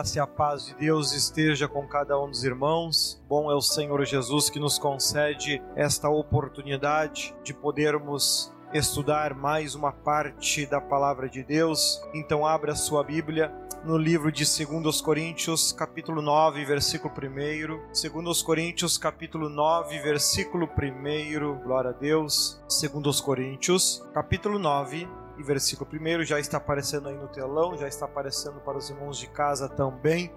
graça e a paz de Deus esteja com cada um dos irmãos. Bom é o Senhor Jesus que nos concede esta oportunidade de podermos estudar mais uma parte da palavra de Deus. Então abra sua Bíblia no livro de 2 Coríntios, capítulo 9, versículo 1. 2 Coríntios, capítulo 9, versículo 1. Glória a Deus. 2 Coríntios, capítulo 9, e versículo 1 já está aparecendo aí no telão, já está aparecendo para os irmãos de casa também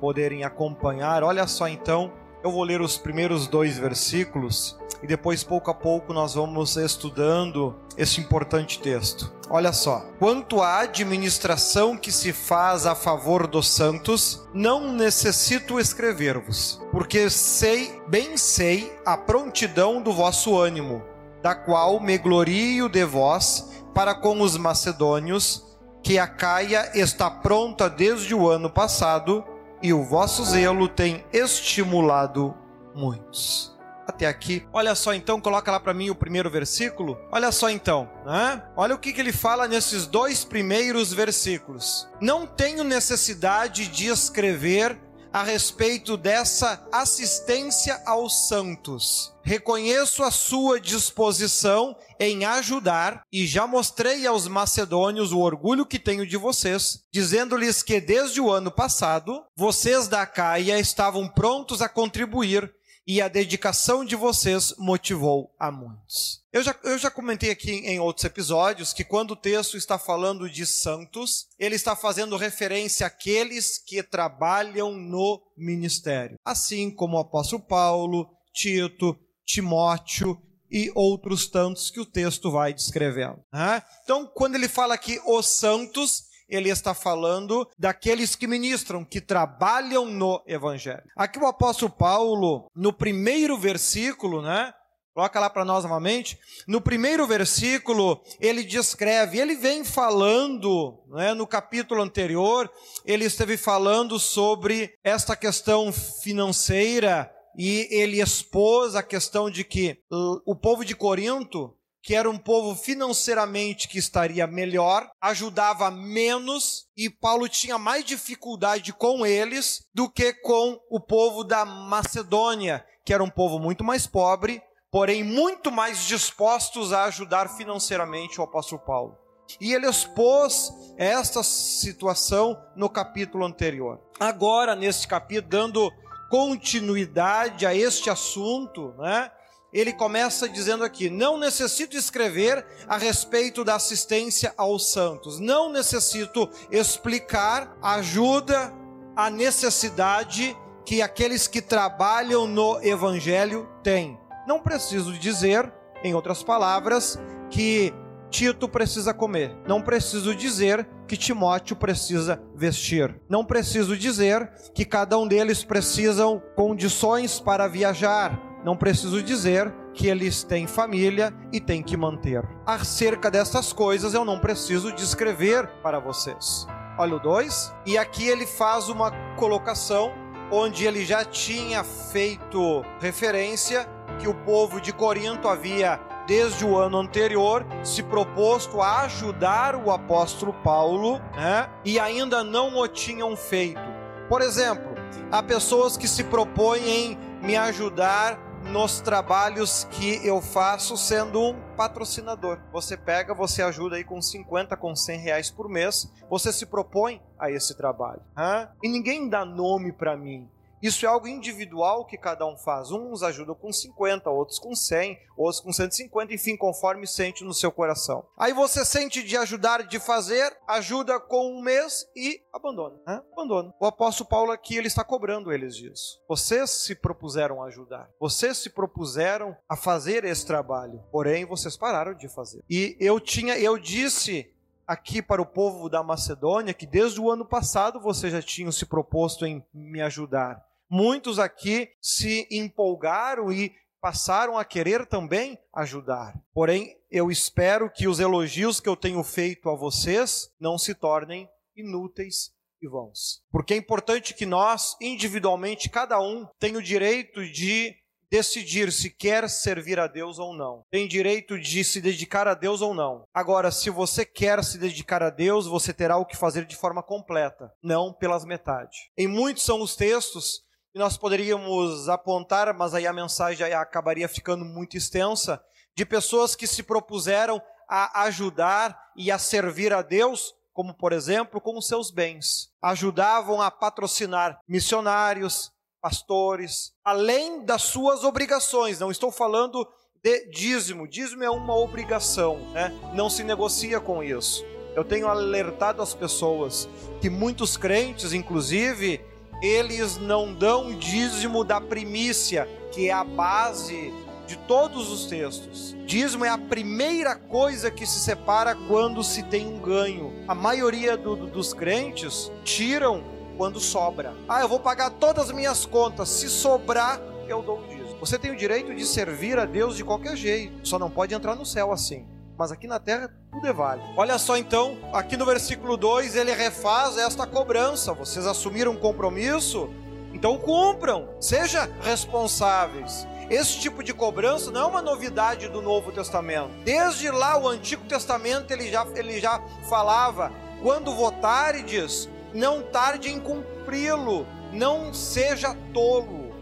poderem acompanhar. Olha só então, eu vou ler os primeiros dois versículos e depois, pouco a pouco, nós vamos estudando esse importante texto. Olha só: quanto à administração que se faz a favor dos santos, não necessito escrever-vos, porque sei, bem sei, a prontidão do vosso ânimo, da qual me glorio de vós para com os macedônios, que a Caia está pronta desde o ano passado e o vosso zelo tem estimulado muitos. Até aqui. Olha só então, coloca lá para mim o primeiro versículo. Olha só então, né? Olha o que, que ele fala nesses dois primeiros versículos. Não tenho necessidade de escrever a respeito dessa assistência aos santos. Reconheço a sua disposição em ajudar e já mostrei aos macedônios o orgulho que tenho de vocês, dizendo-lhes que desde o ano passado vocês da Caia estavam prontos a contribuir e a dedicação de vocês motivou a muitos. Eu já, eu já comentei aqui em outros episódios que quando o texto está falando de santos, ele está fazendo referência àqueles que trabalham no ministério, assim como o apóstolo Paulo, Tito, Timóteo e outros tantos que o texto vai descrevendo. Né? Então, quando ele fala aqui os santos, ele está falando daqueles que ministram, que trabalham no evangelho. Aqui o apóstolo Paulo, no primeiro versículo, né? Coloca lá para nós novamente. No primeiro versículo, ele descreve, ele vem falando, né, no capítulo anterior, ele esteve falando sobre esta questão financeira e ele expôs a questão de que o povo de Corinto que era um povo financeiramente que estaria melhor, ajudava menos e Paulo tinha mais dificuldade com eles do que com o povo da Macedônia, que era um povo muito mais pobre, porém muito mais dispostos a ajudar financeiramente o apóstolo Paulo. E ele expôs esta situação no capítulo anterior. Agora, neste capítulo, dando continuidade a este assunto, né? Ele começa dizendo aqui: não necessito escrever a respeito da assistência aos santos, não necessito explicar ajuda a necessidade que aqueles que trabalham no evangelho têm. Não preciso dizer, em outras palavras, que Tito precisa comer. Não preciso dizer que Timóteo precisa vestir. Não preciso dizer que cada um deles precisam condições para viajar não preciso dizer que eles têm família e têm que manter. Acerca dessas coisas eu não preciso descrever para vocês. Olha o 2, e aqui ele faz uma colocação onde ele já tinha feito referência que o povo de Corinto havia desde o ano anterior se proposto a ajudar o apóstolo Paulo, né? E ainda não o tinham feito. Por exemplo, há pessoas que se propõem em me ajudar nos trabalhos que eu faço sendo um patrocinador. Você pega, você ajuda aí com 50, com 100 reais por mês, você se propõe a esse trabalho. Hein? E ninguém dá nome para mim. Isso é algo individual que cada um faz. Uns ajudam com 50, outros com 100, outros com 150, enfim, conforme sente no seu coração. Aí você sente de ajudar, de fazer, ajuda com um mês e abandona. Né? Abandona. O apóstolo Paulo aqui, ele está cobrando eles disso. Vocês se propuseram a ajudar. Vocês se propuseram a fazer esse trabalho. Porém, vocês pararam de fazer. E eu tinha, eu disse aqui para o povo da Macedônia que desde o ano passado vocês já tinham se proposto em me ajudar. Muitos aqui se empolgaram e passaram a querer também ajudar. Porém, eu espero que os elogios que eu tenho feito a vocês não se tornem inúteis e vãos. Porque é importante que nós, individualmente, cada um tenha o direito de decidir se quer servir a Deus ou não. Tem direito de se dedicar a Deus ou não. Agora, se você quer se dedicar a Deus, você terá o que fazer de forma completa, não pelas metades. Em muitos são os textos que nós poderíamos apontar, mas aí a mensagem acabaria ficando muito extensa, de pessoas que se propuseram a ajudar e a servir a Deus como por exemplo com os seus bens. Ajudavam a patrocinar missionários, pastores, além das suas obrigações. Não estou falando de dízimo. Dízimo é uma obrigação, né? Não se negocia com isso. Eu tenho alertado as pessoas que muitos crentes, inclusive, eles não dão dízimo da primícia, que é a base de todos os textos. Dízimo é a primeira coisa que se separa quando se tem um ganho. A maioria do, do, dos crentes tiram quando sobra. Ah, eu vou pagar todas as minhas contas. Se sobrar, eu dou o dízimo. Você tem o direito de servir a Deus de qualquer jeito, só não pode entrar no céu assim. Mas aqui na terra tudo é válido. Olha só então, aqui no versículo 2 ele refaz esta cobrança. Vocês assumiram um compromisso? Então cumpram, sejam responsáveis. Esse tipo de cobrança não é uma novidade do Novo Testamento. Desde lá, o Antigo Testamento, ele já, ele já falava: quando votardes, não tarde em cumpri-lo, não seja tolo,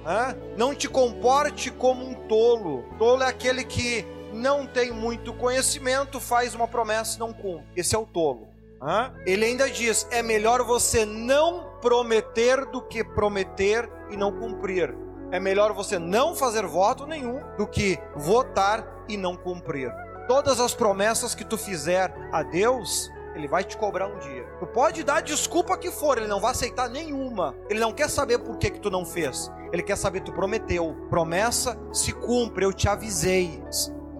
não te comporte como um tolo. Tolo é aquele que não tem muito conhecimento, faz uma promessa e não cumpre. Esse é o tolo. Ele ainda diz: é melhor você não prometer do que prometer e não cumprir. É melhor você não fazer voto nenhum do que votar e não cumprir. Todas as promessas que tu fizer a Deus, ele vai te cobrar um dia. Tu pode dar desculpa que for, ele não vai aceitar nenhuma. Ele não quer saber por que que tu não fez. Ele quer saber tu prometeu. Promessa se cumpre, eu te avisei.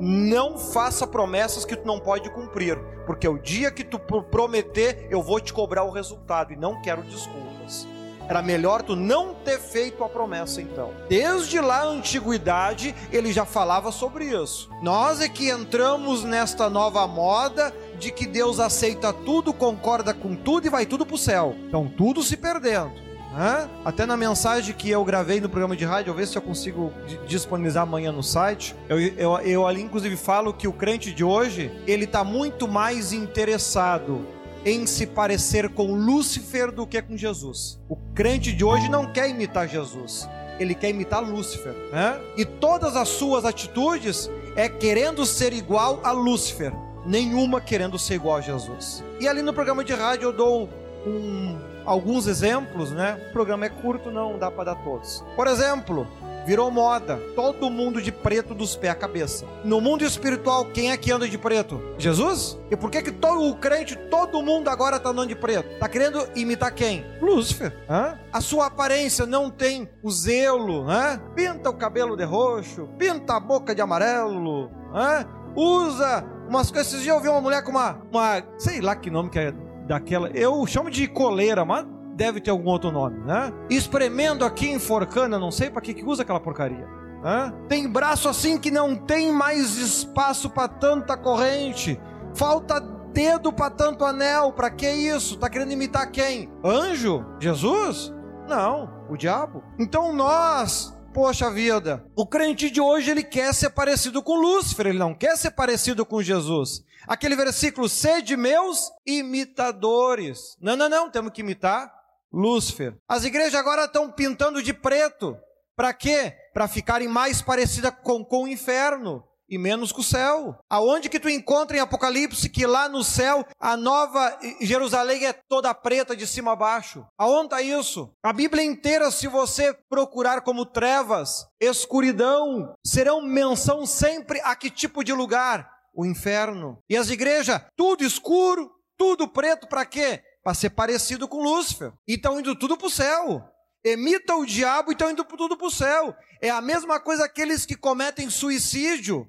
Não faça promessas que tu não pode cumprir, porque o dia que tu prometer, eu vou te cobrar o resultado e não quero desculpas. Era melhor tu não ter feito a promessa então. Desde lá a antiguidade ele já falava sobre isso. Nós é que entramos nesta nova moda de que Deus aceita tudo, concorda com tudo e vai tudo para o céu. Então tudo se perdendo. Né? Até na mensagem que eu gravei no programa de rádio, eu ver se eu consigo disponibilizar amanhã no site. Eu, eu, eu ali inclusive falo que o crente de hoje ele está muito mais interessado em se parecer com Lúcifer do que com Jesus. O crente de hoje não quer imitar Jesus, ele quer imitar Lúcifer. Né? E todas as suas atitudes é querendo ser igual a Lúcifer, nenhuma querendo ser igual a Jesus. E ali no programa de rádio eu dou um, alguns exemplos, né? O programa é curto, não dá para dar todos. Por exemplo, Virou moda. Todo mundo de preto dos pés à cabeça. No mundo espiritual, quem é que anda de preto? Jesus? E por que que todo o crente, todo mundo agora está andando de preto? Tá querendo imitar quem? Lúcifer. Hã? A sua aparência não tem o zelo, né? Pinta o cabelo de roxo, pinta a boca de amarelo, hã? Usa umas coisas. Esses dias eu vi uma mulher com uma, uma, sei lá que nome que é daquela. Eu chamo de coleira, mas deve ter algum outro nome, né? Espremendo aqui, enforcando, não sei para que, que usa aquela porcaria. Né? Tem braço assim que não tem mais espaço para tanta corrente. Falta dedo para tanto anel. Para que isso? Tá querendo imitar quem? Anjo? Jesus? Não, o diabo. Então nós Poxa vida, o crente de hoje ele quer ser parecido com Lúcifer, ele não quer ser parecido com Jesus. Aquele versículo, sede meus imitadores. Não, não, não, temos que imitar Lúcifer. As igrejas agora estão pintando de preto. Para quê? Para ficarem mais parecidas com, com o inferno e menos com o céu. Aonde que tu encontra em Apocalipse que lá no céu a nova Jerusalém é toda preta de cima a baixo? Aonde está isso? A Bíblia inteira, se você procurar como trevas, escuridão, serão menção sempre a que tipo de lugar? O inferno. E as igrejas, tudo escuro, tudo preto, para quê? para ser parecido com Lúcifer. E estão indo tudo para o céu. Emita o diabo e estão indo tudo para o céu. É a mesma coisa aqueles que cometem suicídio.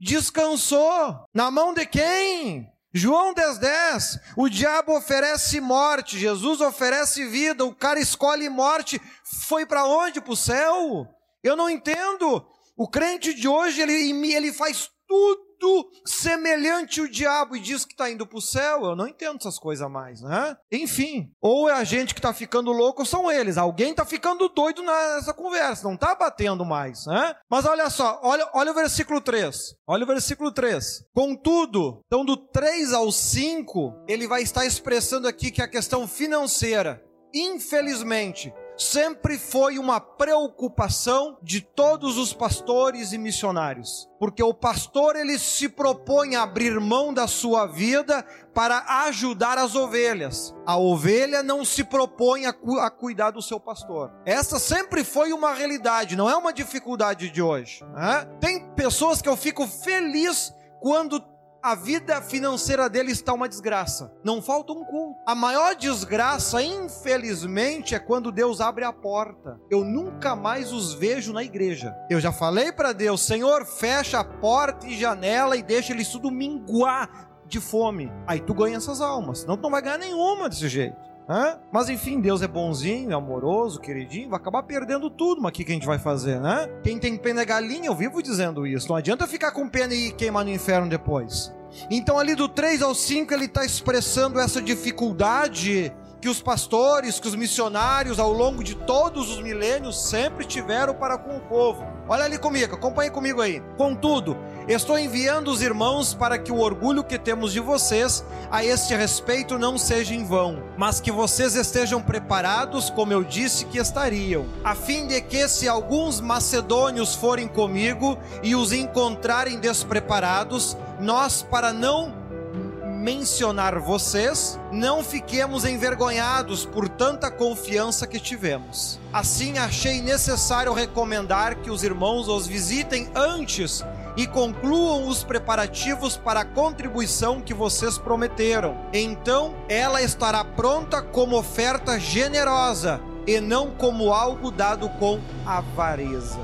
Descansou. Na mão de quem? João 10,10, 10, o diabo oferece morte, Jesus oferece vida, o cara escolhe morte, foi para onde? Para o céu? Eu não entendo. O crente de hoje, ele, ele faz tudo semelhante ao diabo e diz que está indo para o céu. Eu não entendo essas coisas mais, né? Enfim, ou é a gente que está ficando louco ou são eles. Alguém está ficando doido nessa conversa, não está batendo mais, né? Mas olha só, olha, olha o versículo 3. Olha o versículo 3. Contudo, então do 3 ao 5, ele vai estar expressando aqui que a questão financeira, infelizmente, sempre foi uma preocupação de todos os pastores e missionários, porque o pastor ele se propõe a abrir mão da sua vida para ajudar as ovelhas. A ovelha não se propõe a, cu a cuidar do seu pastor. Essa sempre foi uma realidade, não é uma dificuldade de hoje. Né? Tem pessoas que eu fico feliz quando a vida financeira dele está uma desgraça. Não falta um culto. A maior desgraça, infelizmente, é quando Deus abre a porta. Eu nunca mais os vejo na igreja. Eu já falei para Deus, Senhor, fecha a porta e janela e deixa eles tudo minguar de fome. Aí tu ganha essas almas. Senão tu não vai ganhar nenhuma desse jeito. Hã? Mas enfim, Deus é bonzinho, é amoroso, queridinho, vai acabar perdendo tudo, mas o que, que a gente vai fazer, né? Quem tem pena é galinha, eu vivo dizendo isso. Não adianta ficar com pena e queimar no inferno depois. Então, ali do 3 ao 5, ele está expressando essa dificuldade que os pastores, que os missionários, ao longo de todos os milênios, sempre tiveram para com o povo. Olha ali comigo, acompanhe comigo aí. Contudo, estou enviando os irmãos para que o orgulho que temos de vocês a este respeito não seja em vão, mas que vocês estejam preparados, como eu disse que estariam, a fim de que, se alguns macedônios forem comigo e os encontrarem despreparados, nós, para não mencionar vocês, não fiquemos envergonhados por tanta confiança que tivemos. Assim, achei necessário recomendar que os irmãos os visitem antes e concluam os preparativos para a contribuição que vocês prometeram. Então, ela estará pronta como oferta generosa e não como algo dado com avareza.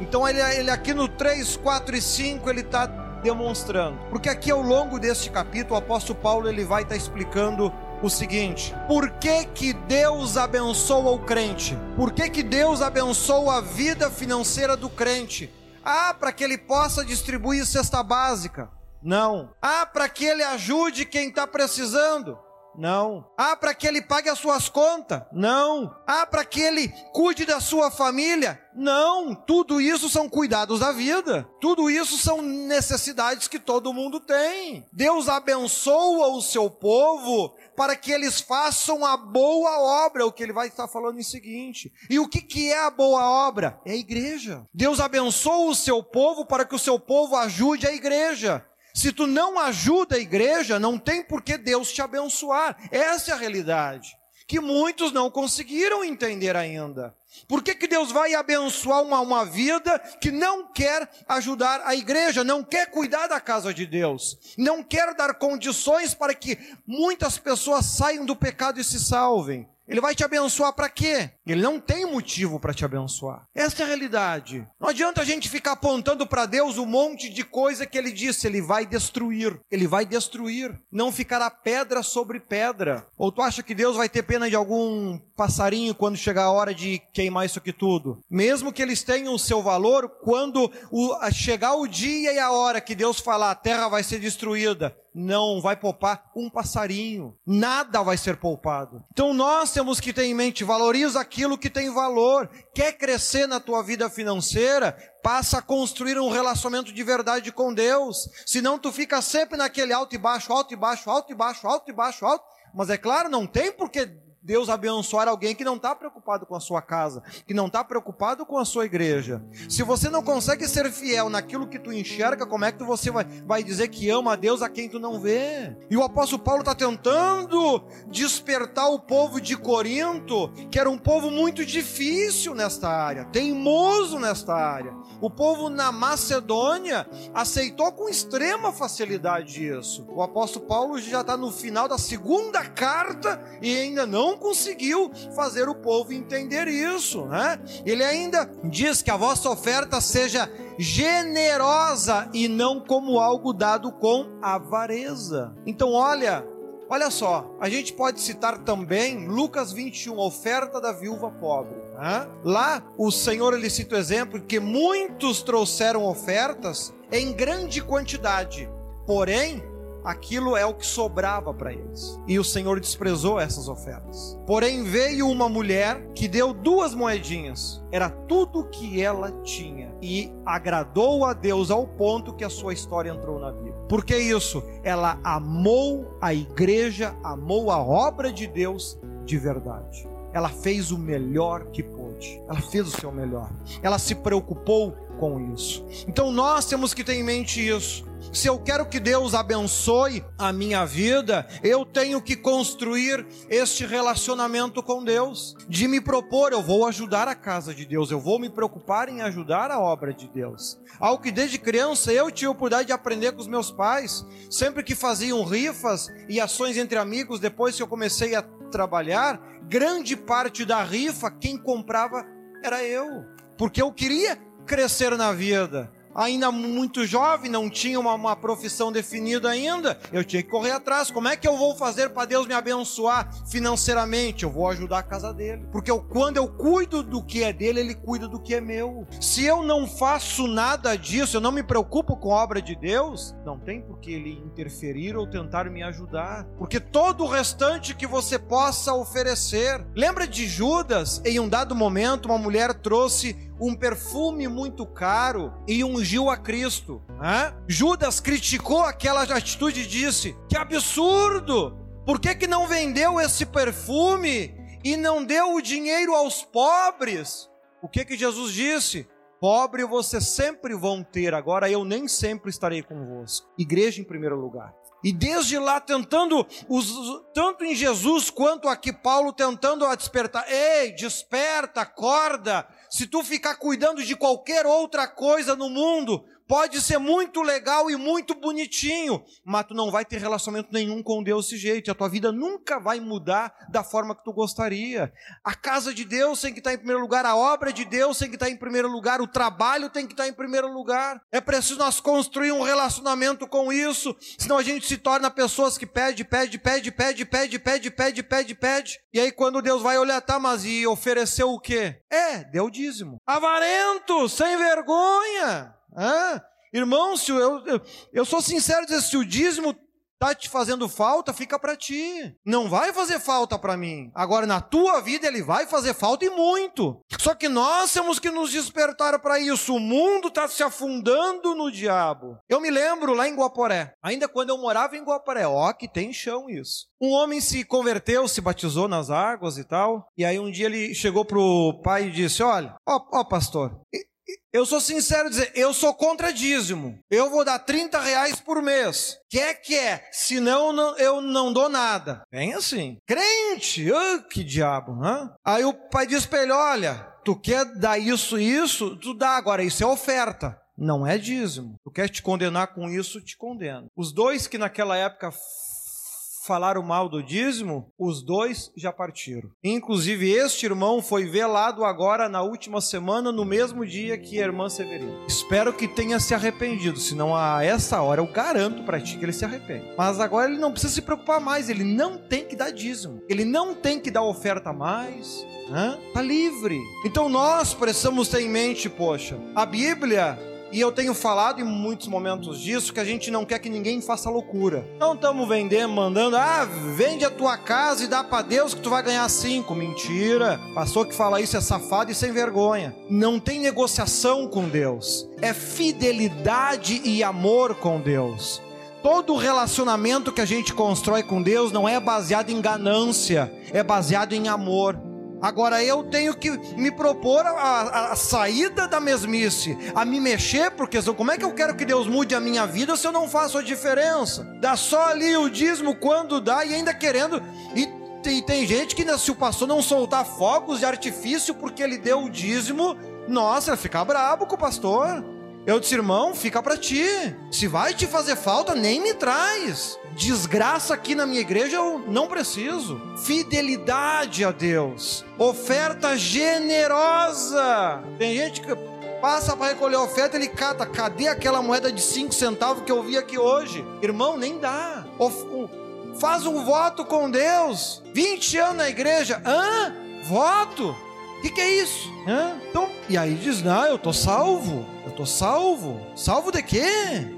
Então, ele, ele aqui no 3, 4 e 5, ele está demonstrando. Porque aqui ao longo deste capítulo, o apóstolo Paulo ele vai estar tá explicando o seguinte: por que, que Deus abençoa o crente? Por que, que Deus abençoa a vida financeira do crente? Ah, para que ele possa distribuir cesta básica. Não. Ah, para que ele ajude quem está precisando. Não. Ah, para que ele pague as suas contas? Não. Ah, para que ele cuide da sua família? Não. Tudo isso são cuidados da vida. Tudo isso são necessidades que todo mundo tem. Deus abençoa o seu povo para que eles façam a boa obra, o que ele vai estar falando em seguinte. E o que, que é a boa obra? É a igreja. Deus abençoa o seu povo para que o seu povo ajude a igreja. Se tu não ajuda a igreja, não tem por que Deus te abençoar. Essa é a realidade. Que muitos não conseguiram entender ainda. Por que, que Deus vai abençoar uma, uma vida que não quer ajudar a igreja, não quer cuidar da casa de Deus, não quer dar condições para que muitas pessoas saiam do pecado e se salvem? Ele vai te abençoar para quê? Ele não tem motivo para te abençoar. Essa é a realidade. Não adianta a gente ficar apontando para Deus um monte de coisa que ele disse, ele vai destruir. Ele vai destruir. Não ficará pedra sobre pedra. Ou tu acha que Deus vai ter pena de algum passarinho quando chegar a hora de queimar isso aqui tudo? Mesmo que eles tenham o seu valor, quando o, chegar o dia e a hora que Deus falar a terra vai ser destruída, não vai poupar um passarinho, nada vai ser poupado. Então nós temos que ter em mente, valoriza aquilo que tem valor. Quer crescer na tua vida financeira? Passa a construir um relacionamento de verdade com Deus. Senão tu fica sempre naquele alto e baixo, alto e baixo, alto e baixo, alto e baixo, alto. Mas é claro, não tem porque Deus abençoar alguém que não está preocupado com a sua casa, que não está preocupado com a sua igreja. Se você não consegue ser fiel naquilo que tu enxerga, como é que você vai, vai dizer que ama a Deus a quem tu não vê? E o apóstolo Paulo está tentando despertar o povo de Corinto, que era um povo muito difícil nesta área, teimoso nesta área. O povo na Macedônia aceitou com extrema facilidade isso. O apóstolo Paulo já está no final da segunda carta e ainda não não conseguiu fazer o povo entender isso, né? Ele ainda diz que a vossa oferta seja generosa e não como algo dado com avareza. Então, olha, olha só, a gente pode citar também Lucas 21, a oferta da viúva pobre. Lá o Senhor ele cita o exemplo que muitos trouxeram ofertas em grande quantidade, porém aquilo é o que sobrava para eles. E o Senhor desprezou essas ofertas. Porém, veio uma mulher que deu duas moedinhas, era tudo que ela tinha, e agradou a Deus ao ponto que a sua história entrou na Bíblia. Por que isso? Ela amou a igreja, amou a obra de Deus de verdade. Ela fez o melhor que pôde. Ela fez o seu melhor. Ela se preocupou com isso. Então nós temos que ter em mente isso. Se eu quero que Deus abençoe a minha vida, eu tenho que construir este relacionamento com Deus, de me propor, eu vou ajudar a casa de Deus, eu vou me preocupar em ajudar a obra de Deus. Algo que desde criança eu tive a oportunidade de aprender com os meus pais, sempre que faziam rifas e ações entre amigos, depois que eu comecei a trabalhar, grande parte da rifa, quem comprava era eu, porque eu queria crescer na vida ainda muito jovem, não tinha uma, uma, profissão definida ainda, eu tinha que correr atrás. Como é que eu vou fazer para Deus me abençoar financeiramente? Eu vou ajudar a casa dele. Porque eu, quando eu cuido do que é dele, ele cuida do que é meu. Se eu não faço nada disso, eu não me preocupo com a obra de Deus, não tem por que ele interferir ou tentar me ajudar. Porque todo o restante que você possa oferecer. Lembra de Judas? Em um dado momento, uma mulher trouxe um perfume muito caro e ungiu a Cristo. Né? Judas criticou aquela atitude e disse: Que absurdo! Por que, que não vendeu esse perfume e não deu o dinheiro aos pobres? O que, que Jesus disse? Pobre vocês sempre vão ter, agora eu nem sempre estarei convosco. Igreja em primeiro lugar. E desde lá tentando, tanto em Jesus quanto aqui Paulo tentando a despertar. Ei, desperta, acorda. Se tu ficar cuidando de qualquer outra coisa no mundo, pode ser muito legal e muito bonitinho, mas tu não vai ter relacionamento nenhum com Deus desse jeito, a tua vida nunca vai mudar da forma que tu gostaria. A casa de Deus tem que estar em primeiro lugar, a obra de Deus tem que estar em primeiro lugar, o trabalho tem que estar em primeiro lugar. É preciso nós construir um relacionamento com isso, senão a gente se torna pessoas que pede, pede, pede, pede, pede, pede, pede, pede, pede. E aí quando Deus vai olhar, tá, mas e ofereceu o quê? É, deu dízimo. Avarento, sem vergonha. Ah, irmão, se eu, eu, eu sou sincero dizer, se o dízimo está te fazendo falta, fica para ti. Não vai fazer falta para mim. Agora, na tua vida, ele vai fazer falta e muito. Só que nós temos que nos despertar para isso. O mundo está se afundando no diabo. Eu me lembro lá em Guaporé, ainda quando eu morava em Guaporé, ó, que tem chão isso. Um homem se converteu, se batizou nas águas e tal. E aí um dia ele chegou pro pai e disse: Olha, ó, ó pastor, eu sou sincero dizer, eu sou contra dízimo. Eu vou dar 30 reais por mês. Quer que é? Senão eu não dou nada. Bem assim. Crente, oh, que diabo. Hein? Aí o pai diz para ele: olha, tu quer dar isso isso? Tu dá agora, isso é oferta. Não é dízimo. Tu quer te condenar com isso, te condeno. Os dois que naquela época falaram mal do dízimo, os dois já partiram. Inclusive, este irmão foi velado agora na última semana, no mesmo dia que a irmã Severina. Espero que tenha se arrependido, senão a essa hora eu garanto para ti que ele se arrepende. Mas agora ele não precisa se preocupar mais, ele não tem que dar dízimo, ele não tem que dar oferta mais. Tá livre. Então nós precisamos ter em mente, poxa, a Bíblia e eu tenho falado em muitos momentos disso que a gente não quer que ninguém faça loucura. Não estamos vendendo, mandando, ah, vende a tua casa e dá para Deus que tu vai ganhar cinco. Mentira. Pastor que fala isso é safado e sem vergonha. Não tem negociação com Deus. É fidelidade e amor com Deus. Todo relacionamento que a gente constrói com Deus não é baseado em ganância, é baseado em amor. Agora eu tenho que me propor a, a, a, saída da mesmice, a me mexer, porque como é que eu quero que Deus mude a minha vida se eu não faço a diferença? Dá só ali o dízimo quando dá e ainda querendo. E tem, tem gente que se o pastor não soltar fogos de artifício porque ele deu o dízimo, nossa, fica brabo com o pastor. Eu disse, irmão, fica para ti. Se vai te fazer falta, nem me traz desgraça aqui na minha igreja eu não preciso. Fidelidade a Deus, oferta generosa. Tem gente que passa para recolher a oferta, ele cata, cadê aquela moeda de 5 centavos que eu vi aqui hoje? Irmão, nem dá. Faz um voto com Deus. 20 anos na igreja, hã? Voto? que, que é isso? Hã? Então, e aí diz: Não, eu tô salvo. Salvo. Salvo de quê?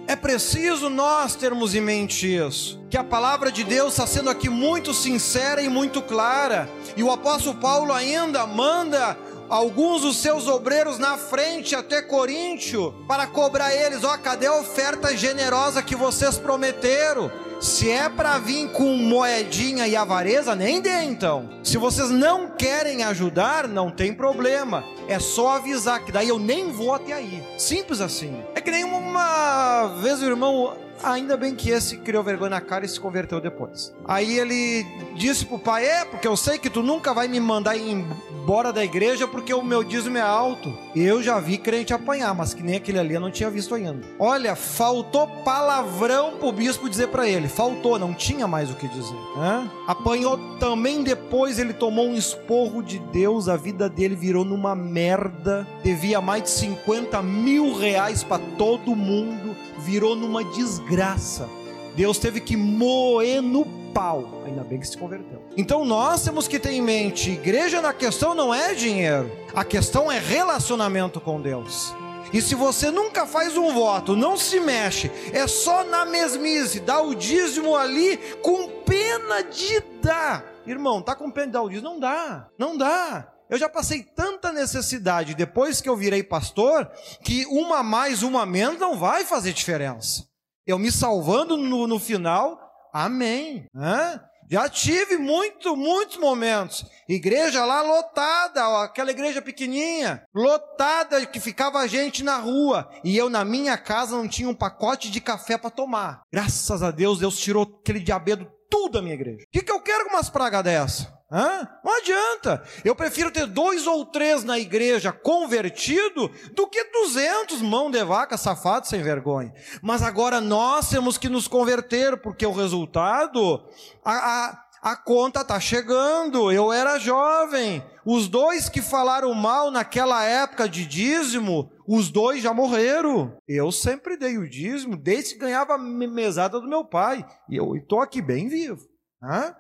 É preciso nós termos em mente isso. Que a palavra de Deus está sendo aqui muito sincera e muito clara. E o apóstolo Paulo ainda manda alguns dos seus obreiros na frente até Coríntio para cobrar eles: ó, cadê a oferta generosa que vocês prometeram? Se é para vir com moedinha e avareza, nem dê então. Se vocês não querem ajudar, não tem problema. É só avisar que daí eu nem vou até aí. Simples assim. É que nem uma vez o irmão Ainda bem que esse criou vergonha na cara e se converteu depois. Aí ele disse pro pai: É, porque eu sei que tu nunca vai me mandar embora da igreja porque o meu dízimo é alto. Eu já vi crente apanhar, mas que nem aquele ali eu não tinha visto ainda. Olha, faltou palavrão pro bispo dizer para ele. Faltou, não tinha mais o que dizer. Né? Apanhou também depois, ele tomou um esporro de Deus, a vida dele virou numa merda. Devia mais de 50 mil reais para todo mundo virou numa desgraça. Deus teve que moer no pau. Ainda bem que se converteu. Então nós temos que ter em mente: igreja na questão não é dinheiro, a questão é relacionamento com Deus. E se você nunca faz um voto, não se mexe, é só na mesmice, dá o dízimo ali com pena de dar. Irmão, tá com pena de dar o dízimo? Não dá, não dá. Eu já passei tanta necessidade depois que eu virei pastor, que uma mais, uma menos não vai fazer diferença. Eu me salvando no, no final, amém. Hã? Já tive muito, muitos momentos. Igreja lá lotada, ó, aquela igreja pequenininha, lotada que ficava a gente na rua. E eu na minha casa não tinha um pacote de café para tomar. Graças a Deus, Deus tirou aquele diabedo tudo da minha igreja. O que, que eu quero com umas pragas dessa? Hã? Não adianta. Eu prefiro ter dois ou três na igreja convertido do que duzentos mão de vaca safados sem vergonha. Mas agora nós temos que nos converter, porque o resultado, a, a, a conta está chegando. Eu era jovem. Os dois que falaram mal naquela época de dízimo, os dois já morreram. Eu sempre dei o dízimo, desde que ganhava mesada do meu pai. E eu estou aqui bem vivo.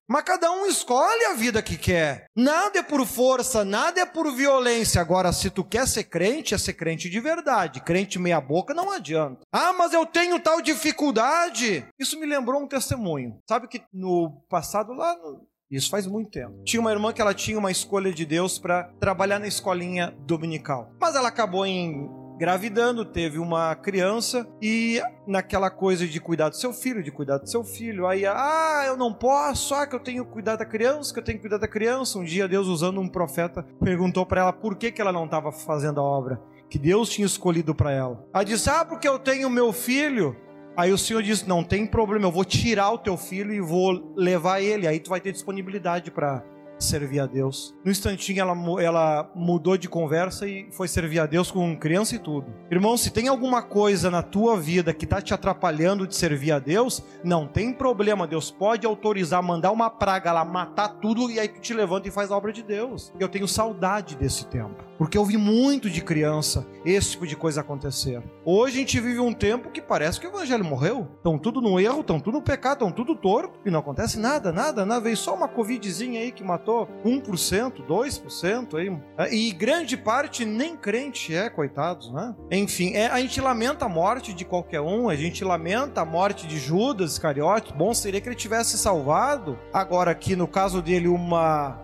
Mas cada um escolhe a vida que quer. Nada é por força, nada é por violência. Agora, se tu quer ser crente, é ser crente de verdade. Crente meia boca não adianta. Ah, mas eu tenho tal dificuldade. Isso me lembrou um testemunho. Sabe que no passado lá no... Isso faz muito tempo. Tinha uma irmã que ela tinha uma escolha de Deus para trabalhar na escolinha dominical. Mas ela acabou em gravidando, teve uma criança e naquela coisa de cuidar do seu filho, de cuidar do seu filho, aí, ah, eu não posso, ah, que eu tenho que cuidar da criança, que eu tenho que cuidar da criança. Um dia Deus, usando um profeta, perguntou para ela por que, que ela não estava fazendo a obra que Deus tinha escolhido para ela. Ela disse, ah, porque eu tenho meu filho. Aí o Senhor disse, não tem problema, eu vou tirar o teu filho e vou levar ele, aí tu vai ter disponibilidade para servir a Deus. No instantinho ela, ela mudou de conversa e foi servir a Deus com criança e tudo. Irmão, se tem alguma coisa na tua vida que está te atrapalhando de servir a Deus, não tem problema. Deus pode autorizar, mandar uma praga lá, matar tudo e aí tu te levanta e faz a obra de Deus. Eu tenho saudade desse tempo. Porque eu vi muito de criança esse tipo de coisa acontecer. Hoje a gente vive um tempo que parece que o evangelho morreu. Estão tudo no erro, estão tudo no pecado, estão tudo torto. E não acontece nada, nada, nada. Veio só uma covidzinha aí que matou 1%, 2% aí. E grande parte nem crente é, coitados, né? Enfim, é, a gente lamenta a morte de qualquer um, a gente lamenta a morte de Judas Iscariote. Bom seria que ele tivesse salvado. Agora aqui no caso dele uma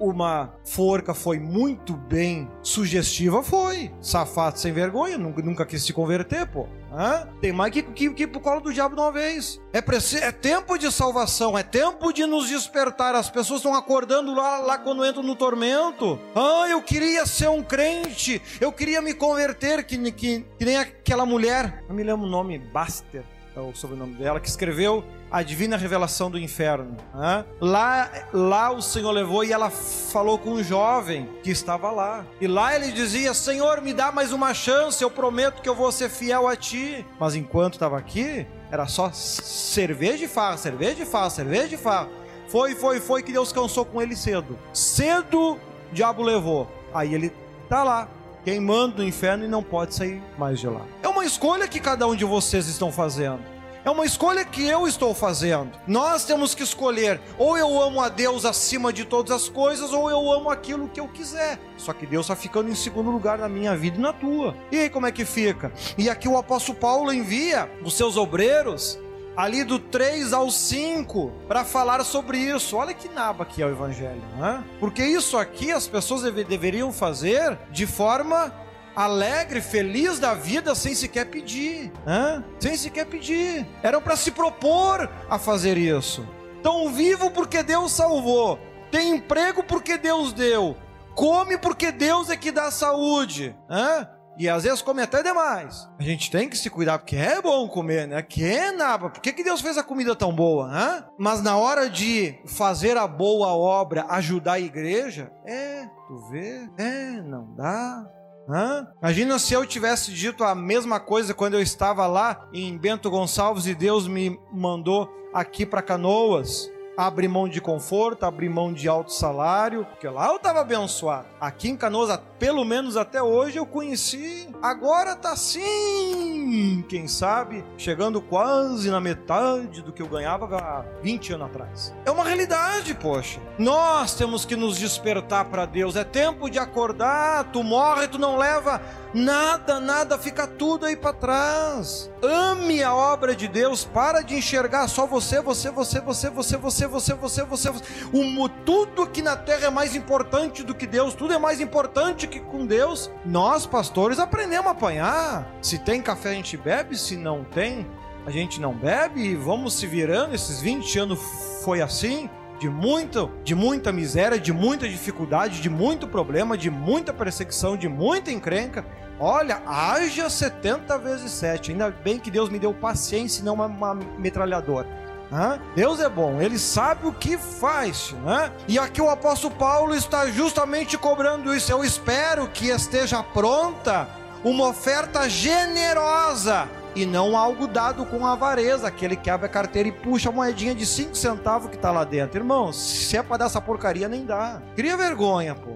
uma forca foi muito bem sugestiva, foi. Safado sem vergonha, nunca, nunca quis se converter, pô. Hã? Tem mais que, que, que ir pro colo do diabo de uma vez. É, é tempo de salvação, é tempo de nos despertar. As pessoas estão acordando lá, lá quando entram no tormento. Ah, eu queria ser um crente, eu queria me converter, que, que, que nem aquela mulher. Não me lembro o nome, Baster, é o sobrenome dela, que escreveu a divina revelação do inferno. Né? Lá, lá o Senhor levou e ela falou com um jovem que estava lá. E lá ele dizia: Senhor, me dá mais uma chance, eu prometo que eu vou ser fiel a ti. Mas enquanto estava aqui, era só cerveja e farra, cerveja e farra, cerveja e farra. Foi, foi, foi que Deus cansou com ele cedo. Cedo, o diabo levou. Aí ele tá lá, queimando no inferno e não pode sair mais de lá. É uma escolha que cada um de vocês estão fazendo. É uma escolha que eu estou fazendo. Nós temos que escolher: ou eu amo a Deus acima de todas as coisas, ou eu amo aquilo que eu quiser. Só que Deus está ficando em segundo lugar na minha vida e na tua. E aí como é que fica? E aqui o apóstolo Paulo envia os seus obreiros ali do 3 ao 5 para falar sobre isso. Olha que naba que é o evangelho, né? Porque isso aqui as pessoas deve, deveriam fazer de forma alegre, feliz da vida, sem sequer pedir, né? sem sequer pedir. Eram para se propor a fazer isso. Estão vivo porque Deus salvou, tem emprego porque Deus deu, come porque Deus é que dá saúde. E às vezes come até demais. A gente tem que se cuidar, porque é bom comer, né? Que é nada. Por que, que Deus fez a comida tão boa, né? Mas na hora de fazer a boa obra, ajudar a igreja, é, tu vê, é, não dá. Hã? Imagina se eu tivesse dito a mesma coisa quando eu estava lá em Bento Gonçalves e Deus me mandou aqui para Canoas abrir mão de conforto, abrir mão de alto salário, porque lá eu estava abençoado. Aqui em Canoas, pelo menos até hoje, eu conheci. Agora tá assim, quem sabe, chegando quase na metade do que eu ganhava há 20 anos atrás. É uma realidade, poxa. Nós temos que nos despertar para Deus. É tempo de acordar. Tu morre, tu não leva nada, nada, fica tudo aí para trás. Ame a obra de Deus, para de enxergar só você, você, você, você, você, você, você, você, você. O, tudo aqui na terra é mais importante do que Deus, tudo é mais importante que com Deus. Nós, pastores, aprendemos a apanhar. Se tem café, a gente bebe, se não tem, a gente não bebe e vamos se virando. Esses 20 anos foi assim de muito, de muita miséria, de muita dificuldade, de muito problema, de muita perseguição, de muita encrenca. Olha, haja 70 vezes 7. Ainda bem que Deus me deu paciência e não uma, uma metralhadora. Hã? Deus é bom, Ele sabe o que faz. Né? E aqui o apóstolo Paulo está justamente cobrando isso. Eu espero que esteja pronta uma oferta generosa e não algo dado com avareza, aquele que abre a carteira e puxa a moedinha de 5 centavos que está lá dentro. Irmão, se é para dar essa porcaria, nem dá. Cria vergonha, pô.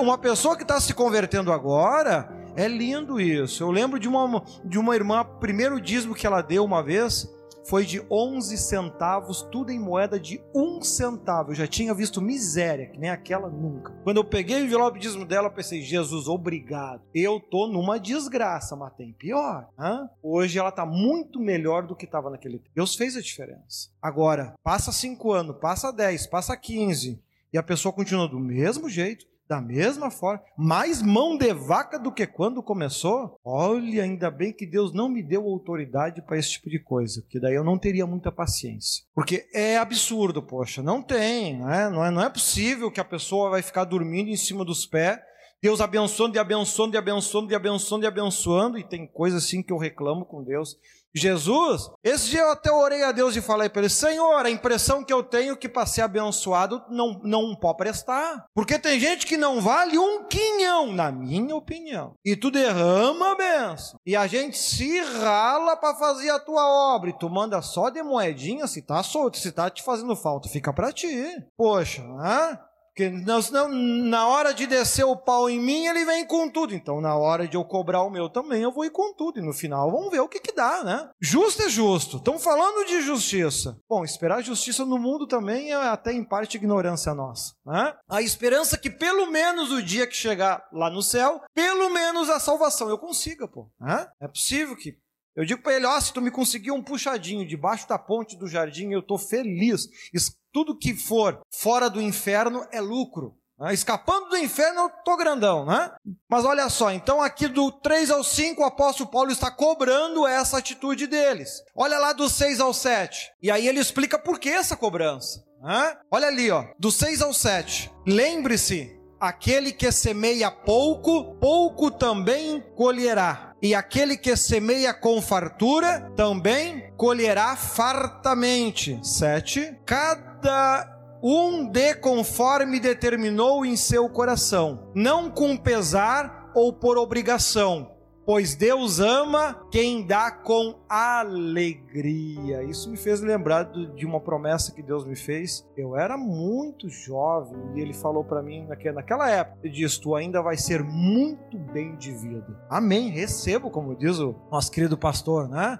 Uma pessoa que está se convertendo agora, é lindo isso. Eu lembro de uma, de uma irmã, primeiro dízimo que ela deu uma vez, foi de 11 centavos, tudo em moeda de um centavo. Eu já tinha visto miséria, que nem aquela nunca. Quando eu peguei o envelope dízimo dela, eu pensei, Jesus, obrigado. Eu tô numa desgraça, mas tem pior. Hã? Hoje ela tá muito melhor do que estava naquele tempo. Deus fez a diferença. Agora, passa 5 anos, passa 10, passa 15, e a pessoa continua do mesmo jeito, da mesma forma, mais mão de vaca do que quando começou. Olha, ainda bem que Deus não me deu autoridade para esse tipo de coisa, porque daí eu não teria muita paciência. Porque é absurdo, poxa, não tem, não é, não é, não é possível que a pessoa vai ficar dormindo em cima dos pés Deus abençoando e abençoando e abençoando e abençoando e abençoando, e tem coisa assim que eu reclamo com Deus. Jesus, esse dia eu até orei a Deus e falei para ele: Senhor, a impressão que eu tenho que para ser abençoado não, não pode prestar. Porque tem gente que não vale um quinhão, na minha opinião. E tu derrama a benção. E a gente se rala para fazer a tua obra. E tu manda só de moedinha se tá solto, se tá te fazendo falta, fica para ti. Poxa, né? Porque senão, na hora de descer o pau em mim, ele vem com tudo. Então, na hora de eu cobrar o meu também, eu vou ir com tudo. E no final, vamos ver o que, que dá, né? Justo é justo. Estamos falando de justiça. Bom, esperar justiça no mundo também é até em parte ignorância nossa. Né? A esperança que pelo menos o dia que chegar lá no céu, pelo menos a salvação eu consiga, pô. Né? É possível que eu digo para ele: ó, oh, se tu me conseguir um puxadinho debaixo da ponte do jardim, eu estou feliz. Tudo que for fora do inferno é lucro. Né? Escapando do inferno, eu estou grandão, né? Mas olha só, então aqui do 3 ao 5, o apóstolo Paulo está cobrando essa atitude deles. Olha lá do 6 ao 7. E aí ele explica por que essa cobrança. Né? Olha ali, ó, do 6 ao 7. Lembre-se aquele que semeia pouco, pouco também colherá. E aquele que semeia com fartura, também colherá fartamente. 7. Cada um dê conforme determinou em seu coração, não com pesar ou por obrigação, pois Deus ama quem dá com alegria. Isso me fez lembrar de uma promessa que Deus me fez. Eu era muito jovem e ele falou para mim naquela época, ele disse: "Tu ainda vai ser muito bem de vida". Amém. Recebo, como diz o nosso querido pastor, né?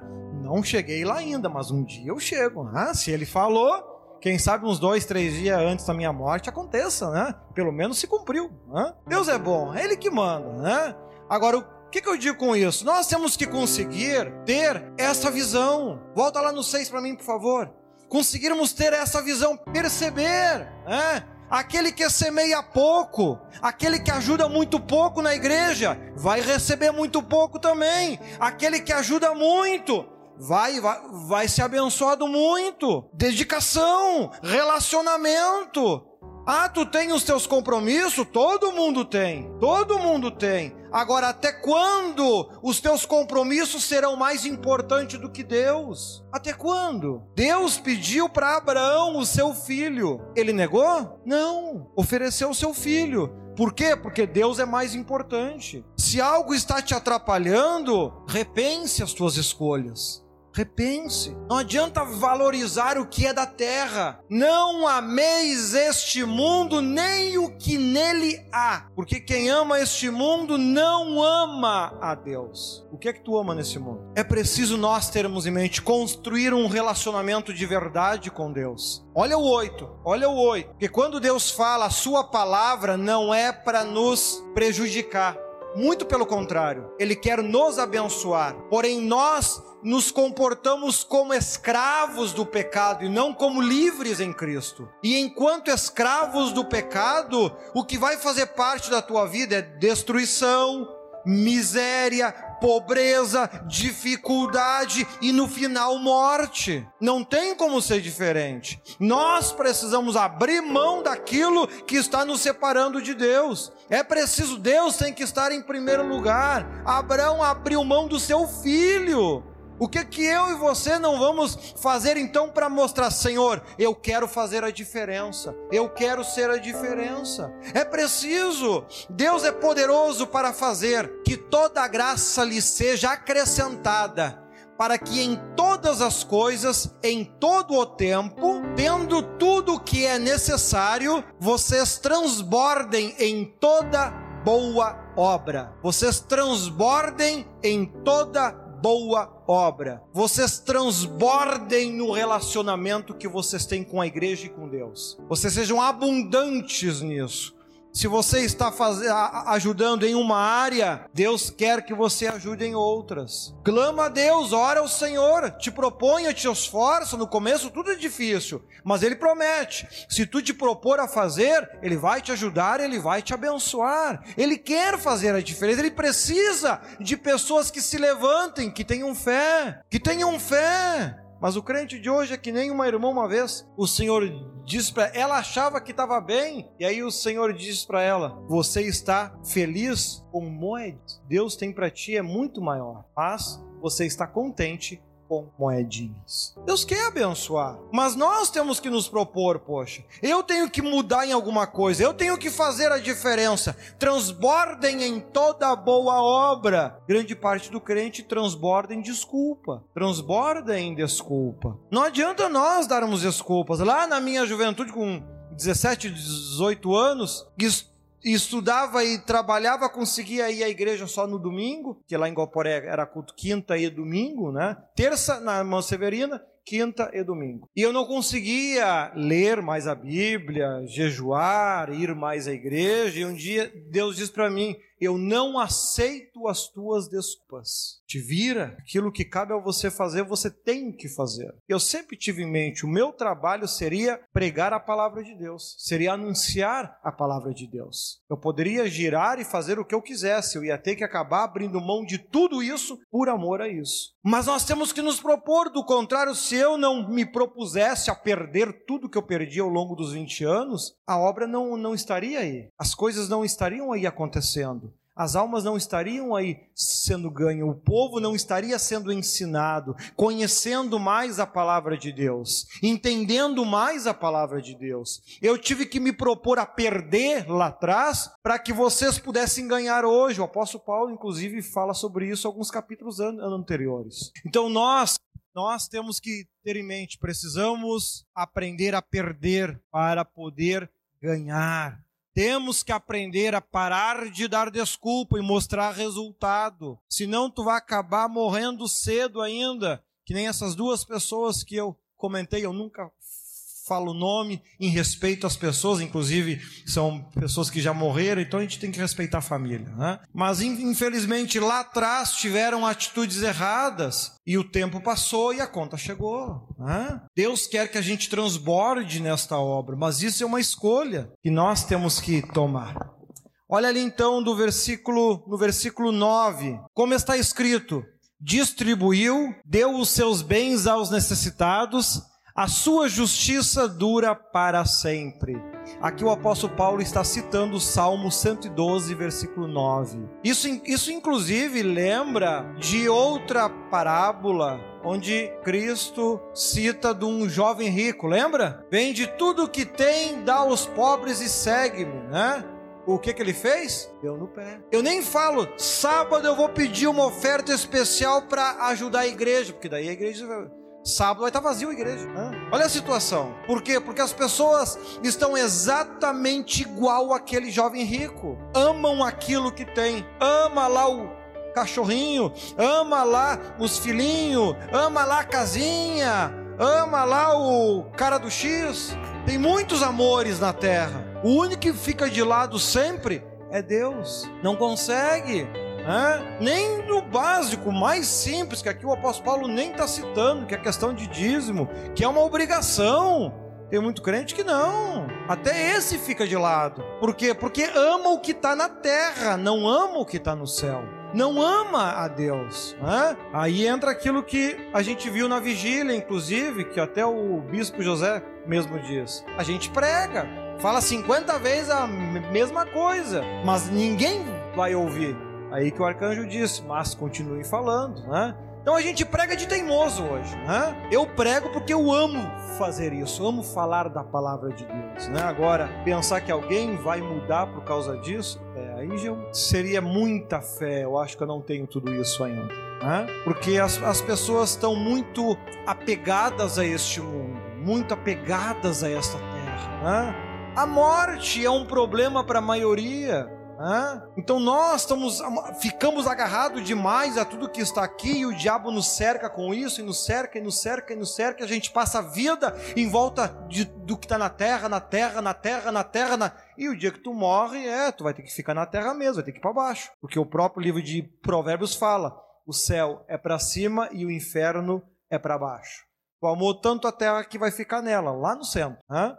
não cheguei lá ainda, mas um dia eu chego. Né? Se ele falou, quem sabe uns dois, três dias antes da minha morte aconteça, né? Pelo menos se cumpriu. Né? Deus é bom, é Ele que manda, né? Agora, o que, que eu digo com isso? Nós temos que conseguir ter essa visão. Volta lá no 6 para mim, por favor. Conseguirmos ter essa visão, perceber, né? Aquele que semeia pouco, aquele que ajuda muito pouco na igreja, vai receber muito pouco também. Aquele que ajuda muito, vai, vai, vai ser abençoado muito. Dedicação, relacionamento. Ah, tu tem os teus compromissos? Todo mundo tem. Todo mundo tem. Agora, até quando os teus compromissos serão mais importantes do que Deus? Até quando? Deus pediu para Abraão o seu filho. Ele negou? Não. Ofereceu o seu filho. Por quê? Porque Deus é mais importante. Se algo está te atrapalhando, repense as tuas escolhas. Repense. Não adianta valorizar o que é da terra. Não ameis este mundo nem o que nele há. Porque quem ama este mundo não ama a Deus. O que é que tu ama nesse mundo? É preciso nós termos em mente construir um relacionamento de verdade com Deus. Olha o 8, olha o 8. Porque quando Deus fala, a sua palavra não é para nos prejudicar. Muito pelo contrário, ele quer nos abençoar. Porém, nós nos comportamos como escravos do pecado e não como livres em Cristo. E enquanto escravos do pecado, o que vai fazer parte da tua vida é destruição, miséria, pobreza, dificuldade e no final morte. Não tem como ser diferente. Nós precisamos abrir mão daquilo que está nos separando de Deus. É preciso, Deus tem que estar em primeiro lugar. Abraão abriu mão do seu filho. O que que eu e você não vamos fazer então para mostrar, Senhor, eu quero fazer a diferença. Eu quero ser a diferença. É preciso. Deus é poderoso para fazer que toda a graça lhe seja acrescentada para que em todas as coisas, em todo o tempo, tendo tudo o que é necessário, vocês transbordem em toda boa obra. Vocês transbordem em toda boa obra. Vocês transbordem no relacionamento que vocês têm com a igreja e com Deus. Vocês sejam abundantes nisso. Se você está faz... ajudando em uma área, Deus quer que você ajude em outras. Clama a Deus, ora ao Senhor, te proponha, te esforça. No começo tudo é difícil, mas Ele promete: se tu te propor a fazer, Ele vai te ajudar, Ele vai te abençoar. Ele quer fazer a diferença, Ele precisa de pessoas que se levantem, que tenham fé, que tenham fé. Mas o crente de hoje é que nem uma irmã uma vez, o Senhor disse para ela achava que estava bem, e aí o Senhor disse para ela: "Você está feliz com moedas? Deus tem para ti é muito maior, mas você está contente com moedinhas. Deus quer abençoar, mas nós temos que nos propor, poxa, eu tenho que mudar em alguma coisa, eu tenho que fazer a diferença. Transbordem em toda boa obra. Grande parte do crente transborda em desculpa, transborda em desculpa. Não adianta nós darmos desculpas. Lá na minha juventude, com 17, 18 anos, estudava e trabalhava, conseguia ir à igreja só no domingo, que lá em Guaporé era culto quinta e domingo, né? Terça na Irmã Severina, quinta e domingo. E eu não conseguia ler mais a Bíblia, jejuar, ir mais à igreja, e um dia Deus disse para mim: eu não aceito as tuas desculpas. Te vira, aquilo que cabe a você fazer, você tem que fazer. Eu sempre tive em mente, o meu trabalho seria pregar a palavra de Deus, seria anunciar a palavra de Deus. Eu poderia girar e fazer o que eu quisesse, eu ia ter que acabar abrindo mão de tudo isso por amor a isso. Mas nós temos que nos propor, do contrário, se eu não me propusesse a perder tudo que eu perdi ao longo dos 20 anos, a obra não, não estaria aí, as coisas não estariam aí acontecendo as almas não estariam aí sendo ganhas, o povo não estaria sendo ensinado, conhecendo mais a palavra de Deus, entendendo mais a palavra de Deus. Eu tive que me propor a perder lá atrás para que vocês pudessem ganhar hoje. O apóstolo Paulo, inclusive, fala sobre isso alguns capítulos anteriores. Então nós nós temos que ter em mente, precisamos aprender a perder para poder ganhar. Temos que aprender a parar de dar desculpa e mostrar resultado. Senão tu vai acabar morrendo cedo ainda. Que nem essas duas pessoas que eu comentei, eu nunca falo o nome em respeito às pessoas, inclusive são pessoas que já morreram, então a gente tem que respeitar a família. Né? Mas infelizmente lá atrás tiveram atitudes erradas e o tempo passou e a conta chegou. Né? Deus quer que a gente transborde nesta obra, mas isso é uma escolha que nós temos que tomar. Olha ali então do versículo, no versículo 9, como está escrito: distribuiu, deu os seus bens aos necessitados, a sua justiça dura para sempre. Aqui o apóstolo Paulo está citando o Salmo 112, versículo 9. Isso, isso inclusive lembra de outra parábola onde Cristo cita de um jovem rico, lembra? Vende tudo que tem, dá aos pobres e segue-me, né? O que, que ele fez? Deu no pé. Eu nem falo, sábado eu vou pedir uma oferta especial para ajudar a igreja, porque daí a igreja Sábado vai estar vazio a igreja. Olha a situação. Por quê? Porque as pessoas estão exatamente igual aquele jovem rico. Amam aquilo que tem. Ama lá o cachorrinho, ama lá os filhinhos, ama lá a casinha, ama lá o cara do X. Tem muitos amores na terra. O único que fica de lado sempre é Deus. Não consegue. Nem no básico, mais simples, que aqui o apóstolo Paulo nem está citando, que é a questão de dízimo, que é uma obrigação. Tem muito crente que não. Até esse fica de lado. Por quê? Porque ama o que está na terra, não ama o que está no céu. Não ama a Deus. Né? Aí entra aquilo que a gente viu na vigília, inclusive, que até o bispo José mesmo diz. A gente prega, fala 50 vezes a mesma coisa, mas ninguém vai ouvir. Aí que o arcanjo disse, mas continue falando, né? Então a gente prega de teimoso hoje, né? Eu prego porque eu amo fazer isso, amo falar da palavra de Deus, né? Agora, pensar que alguém vai mudar por causa disso, é, aí já seria muita fé, eu acho que eu não tenho tudo isso ainda, né? Porque as, as pessoas estão muito apegadas a este mundo, muito apegadas a esta terra, né? A morte é um problema para a maioria, então nós estamos, ficamos agarrados demais a tudo que está aqui e o diabo nos cerca com isso, e nos cerca, e nos cerca, e nos cerca. A gente passa a vida em volta de, do que está na terra, na terra, na terra, na terra. Na... E o dia que tu morre, é, tu vai ter que ficar na terra mesmo, vai ter que ir para baixo. Porque o próprio livro de Provérbios fala: o céu é para cima e o inferno é para baixo. O amor tanto a terra que vai ficar nela, lá no centro.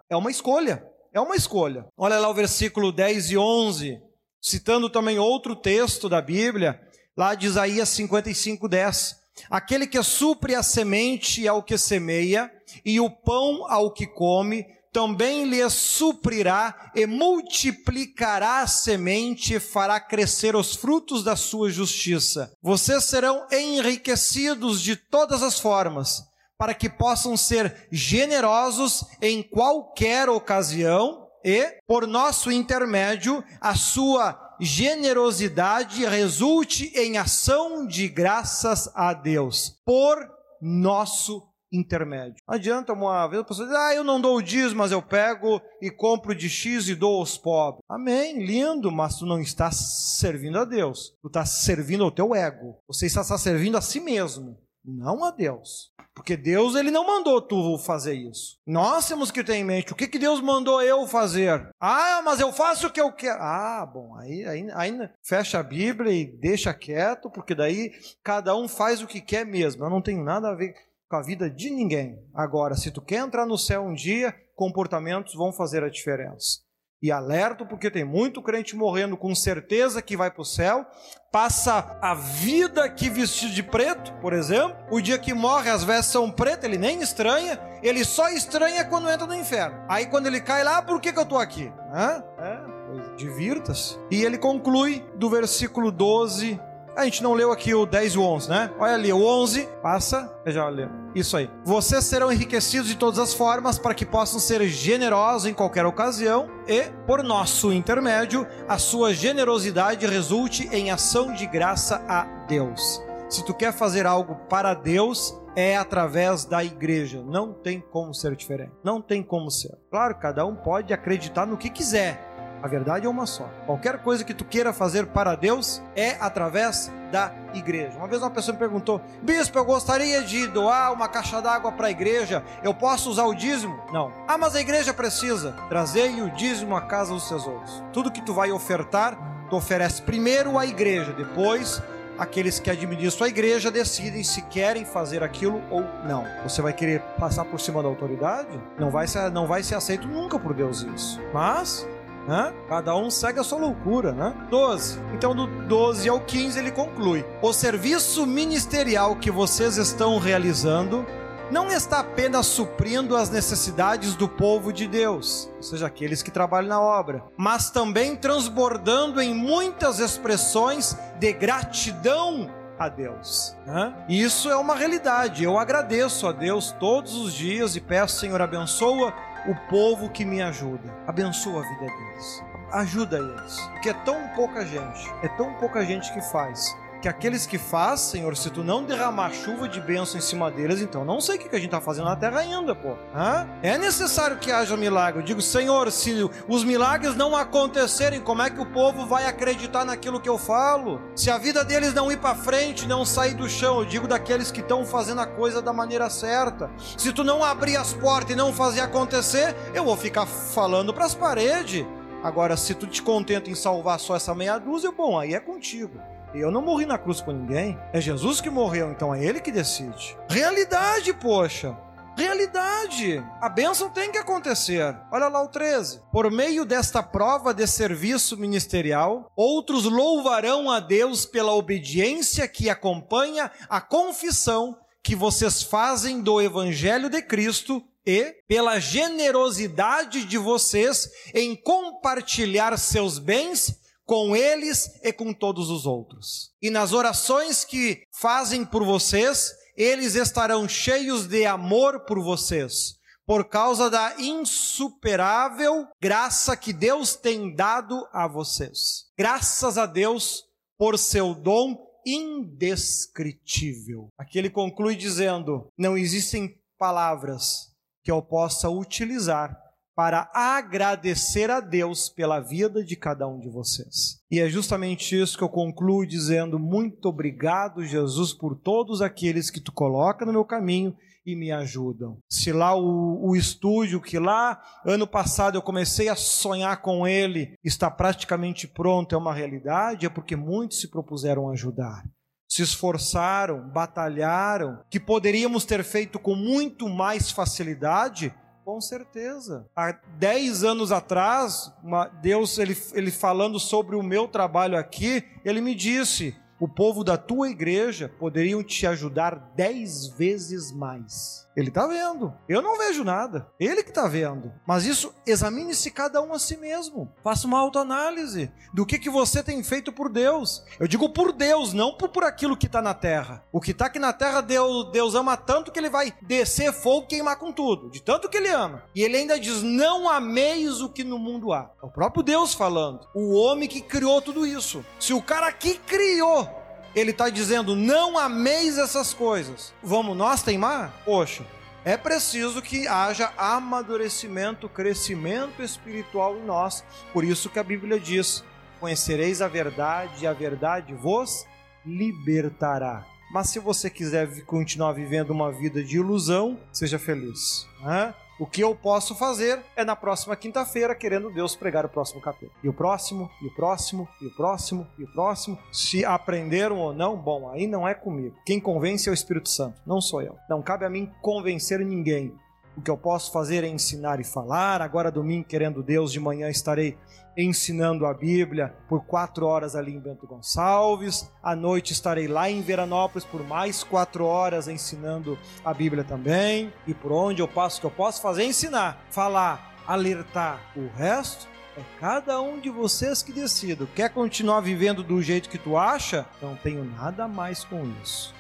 É uma escolha. É uma escolha. Olha lá o versículo 10 e 11 citando também outro texto da Bíblia, lá de Isaías 55, 10. Aquele que supre a semente ao que semeia, e o pão ao que come, também lhe suprirá e multiplicará a semente e fará crescer os frutos da sua justiça. Vocês serão enriquecidos de todas as formas, para que possam ser generosos em qualquer ocasião e, por nosso intermédio, a sua generosidade resulte em ação de graças a Deus, por nosso intermédio. Não adianta uma vez a pessoa dizer, ah, eu não dou o dízimo, mas eu pego e compro de X e dou aos pobres. Amém, lindo, mas tu não está servindo a Deus, tu está servindo ao teu ego, você está servindo a si mesmo não a Deus. Porque Deus ele não mandou tu fazer isso. Nós temos que ter em mente o que, que Deus mandou eu fazer. Ah, mas eu faço o que eu quero. Ah, bom, aí, aí, aí fecha a Bíblia e deixa quieto, porque daí cada um faz o que quer mesmo. Eu não tenho nada a ver com a vida de ninguém. Agora, se tu quer entrar no céu um dia, comportamentos vão fazer a diferença. E alerto porque tem muito crente morrendo com certeza que vai para o céu, passa a vida aqui vestido de preto, por exemplo. O dia que morre as vestes são pretas, ele nem estranha, ele só estranha quando entra no inferno. Aí quando ele cai lá, por que, que eu estou aqui? Hã? É, divirta-se. E ele conclui do versículo 12 a gente não leu aqui o 10 e o 11, né? Olha ali, o 11, passa, já leu. Isso aí. Vocês serão enriquecidos de todas as formas para que possam ser generosos em qualquer ocasião e, por nosso intermédio, a sua generosidade resulte em ação de graça a Deus. Se tu quer fazer algo para Deus, é através da igreja. Não tem como ser diferente. Não tem como ser. Claro, cada um pode acreditar no que quiser A verdade é uma só. Qualquer coisa que tu queira fazer para Deus é através da igreja. Uma vez uma pessoa me perguntou: Bispo, eu gostaria de doar uma caixa d'água para a igreja. Eu posso usar o dízimo? Não. Ah, mas a igreja precisa. Trazei o dízimo à casa dos tesouros. Tudo que tu vai ofertar, tu oferece primeiro à igreja, depois aqueles que administram a igreja decidem se querem fazer aquilo ou não. Você vai querer passar por cima da autoridade? Não vai ser, não vai ser aceito nunca por Deus isso. Mas né? Cada um segue a sua loucura, né? 12. Então, do 12 ao 15, ele conclui: O serviço ministerial que vocês estão realizando não está apenas suprindo as necessidades do povo de Deus, ou seja, aqueles que trabalham na obra, mas também transbordando em muitas expressões de gratidão a Deus. Né? Isso é uma realidade. Eu agradeço a Deus todos os dias e peço, Senhor, abençoa o povo que me ajuda. Abençoa a vida deles. Ajuda eles. Porque é tão pouca gente, é tão pouca gente que faz que aqueles que faz, Senhor, se tu não derramar chuva de bênção em cima deles, então não sei o que a gente está fazendo na terra ainda, pô. Hã? É necessário que haja milagre. Eu digo, Senhor, se os milagres não acontecerem, como é que o povo vai acreditar naquilo que eu falo? Se a vida deles não ir para frente, não sair do chão, eu digo daqueles que estão fazendo a coisa da maneira certa. Se tu não abrir as portas e não fazer acontecer, eu vou ficar falando para as paredes. Agora, se tu te contenta em salvar só essa meia dúzia, bom, aí é contigo. Eu não morri na cruz por ninguém. É Jesus que morreu, então é Ele que decide. Realidade, poxa. Realidade. A bênção tem que acontecer. Olha lá o 13. Por meio desta prova de serviço ministerial, outros louvarão a Deus pela obediência que acompanha a confissão que vocês fazem do Evangelho de Cristo e pela generosidade de vocês em compartilhar seus bens com eles e com todos os outros. E nas orações que fazem por vocês, eles estarão cheios de amor por vocês, por causa da insuperável graça que Deus tem dado a vocês. Graças a Deus por seu dom indescritível. Aqui ele conclui dizendo: não existem palavras que eu possa utilizar para agradecer a Deus pela vida de cada um de vocês. E é justamente isso que eu concluo dizendo: muito obrigado, Jesus, por todos aqueles que tu coloca no meu caminho e me ajudam. Se lá o, o estúdio que lá ano passado eu comecei a sonhar com ele está praticamente pronto, é uma realidade, é porque muitos se propuseram ajudar se esforçaram, batalharam, que poderíamos ter feito com muito mais facilidade, com certeza. Há 10 anos atrás, uma, Deus, ele, ele falando sobre o meu trabalho aqui, ele me disse: o povo da tua igreja poderiam te ajudar dez vezes mais. Ele está vendo. Eu não vejo nada. Ele que está vendo. Mas isso, examine-se cada um a si mesmo. Faça uma autoanálise do que, que você tem feito por Deus. Eu digo por Deus, não por, por aquilo que está na terra. O que está aqui na terra, Deus, Deus ama tanto que ele vai descer fogo e queimar com tudo. De tanto que ele ama. E ele ainda diz: Não ameis o que no mundo há. É o próprio Deus falando. O homem que criou tudo isso. Se o cara que criou ele está dizendo: não ameis essas coisas. Vamos nós teimar? Poxa, é preciso que haja amadurecimento, crescimento espiritual em nós. Por isso que a Bíblia diz: conhecereis a verdade e a verdade vos libertará. Mas se você quiser continuar vivendo uma vida de ilusão, seja feliz. Né? O que eu posso fazer é na próxima quinta-feira, querendo Deus pregar o próximo capítulo. E o próximo, e o próximo, e o próximo, e o próximo. Se aprenderam ou não, bom, aí não é comigo. Quem convence é o Espírito Santo, não sou eu. Não cabe a mim convencer ninguém. O que eu posso fazer é ensinar e falar. Agora, domingo, querendo Deus, de manhã estarei ensinando a Bíblia por quatro horas ali em Bento Gonçalves. À noite estarei lá em Veranópolis por mais quatro horas ensinando a Bíblia também. E por onde eu passo, que eu posso fazer é ensinar, falar, alertar. O resto é cada um de vocês que decida. Quer continuar vivendo do jeito que tu acha? Não tenho nada mais com isso.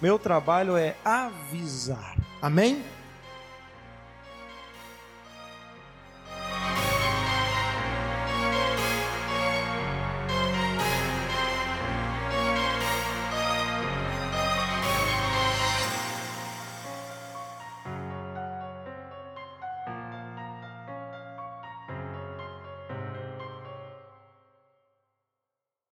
Meu trabalho é avisar. Amém?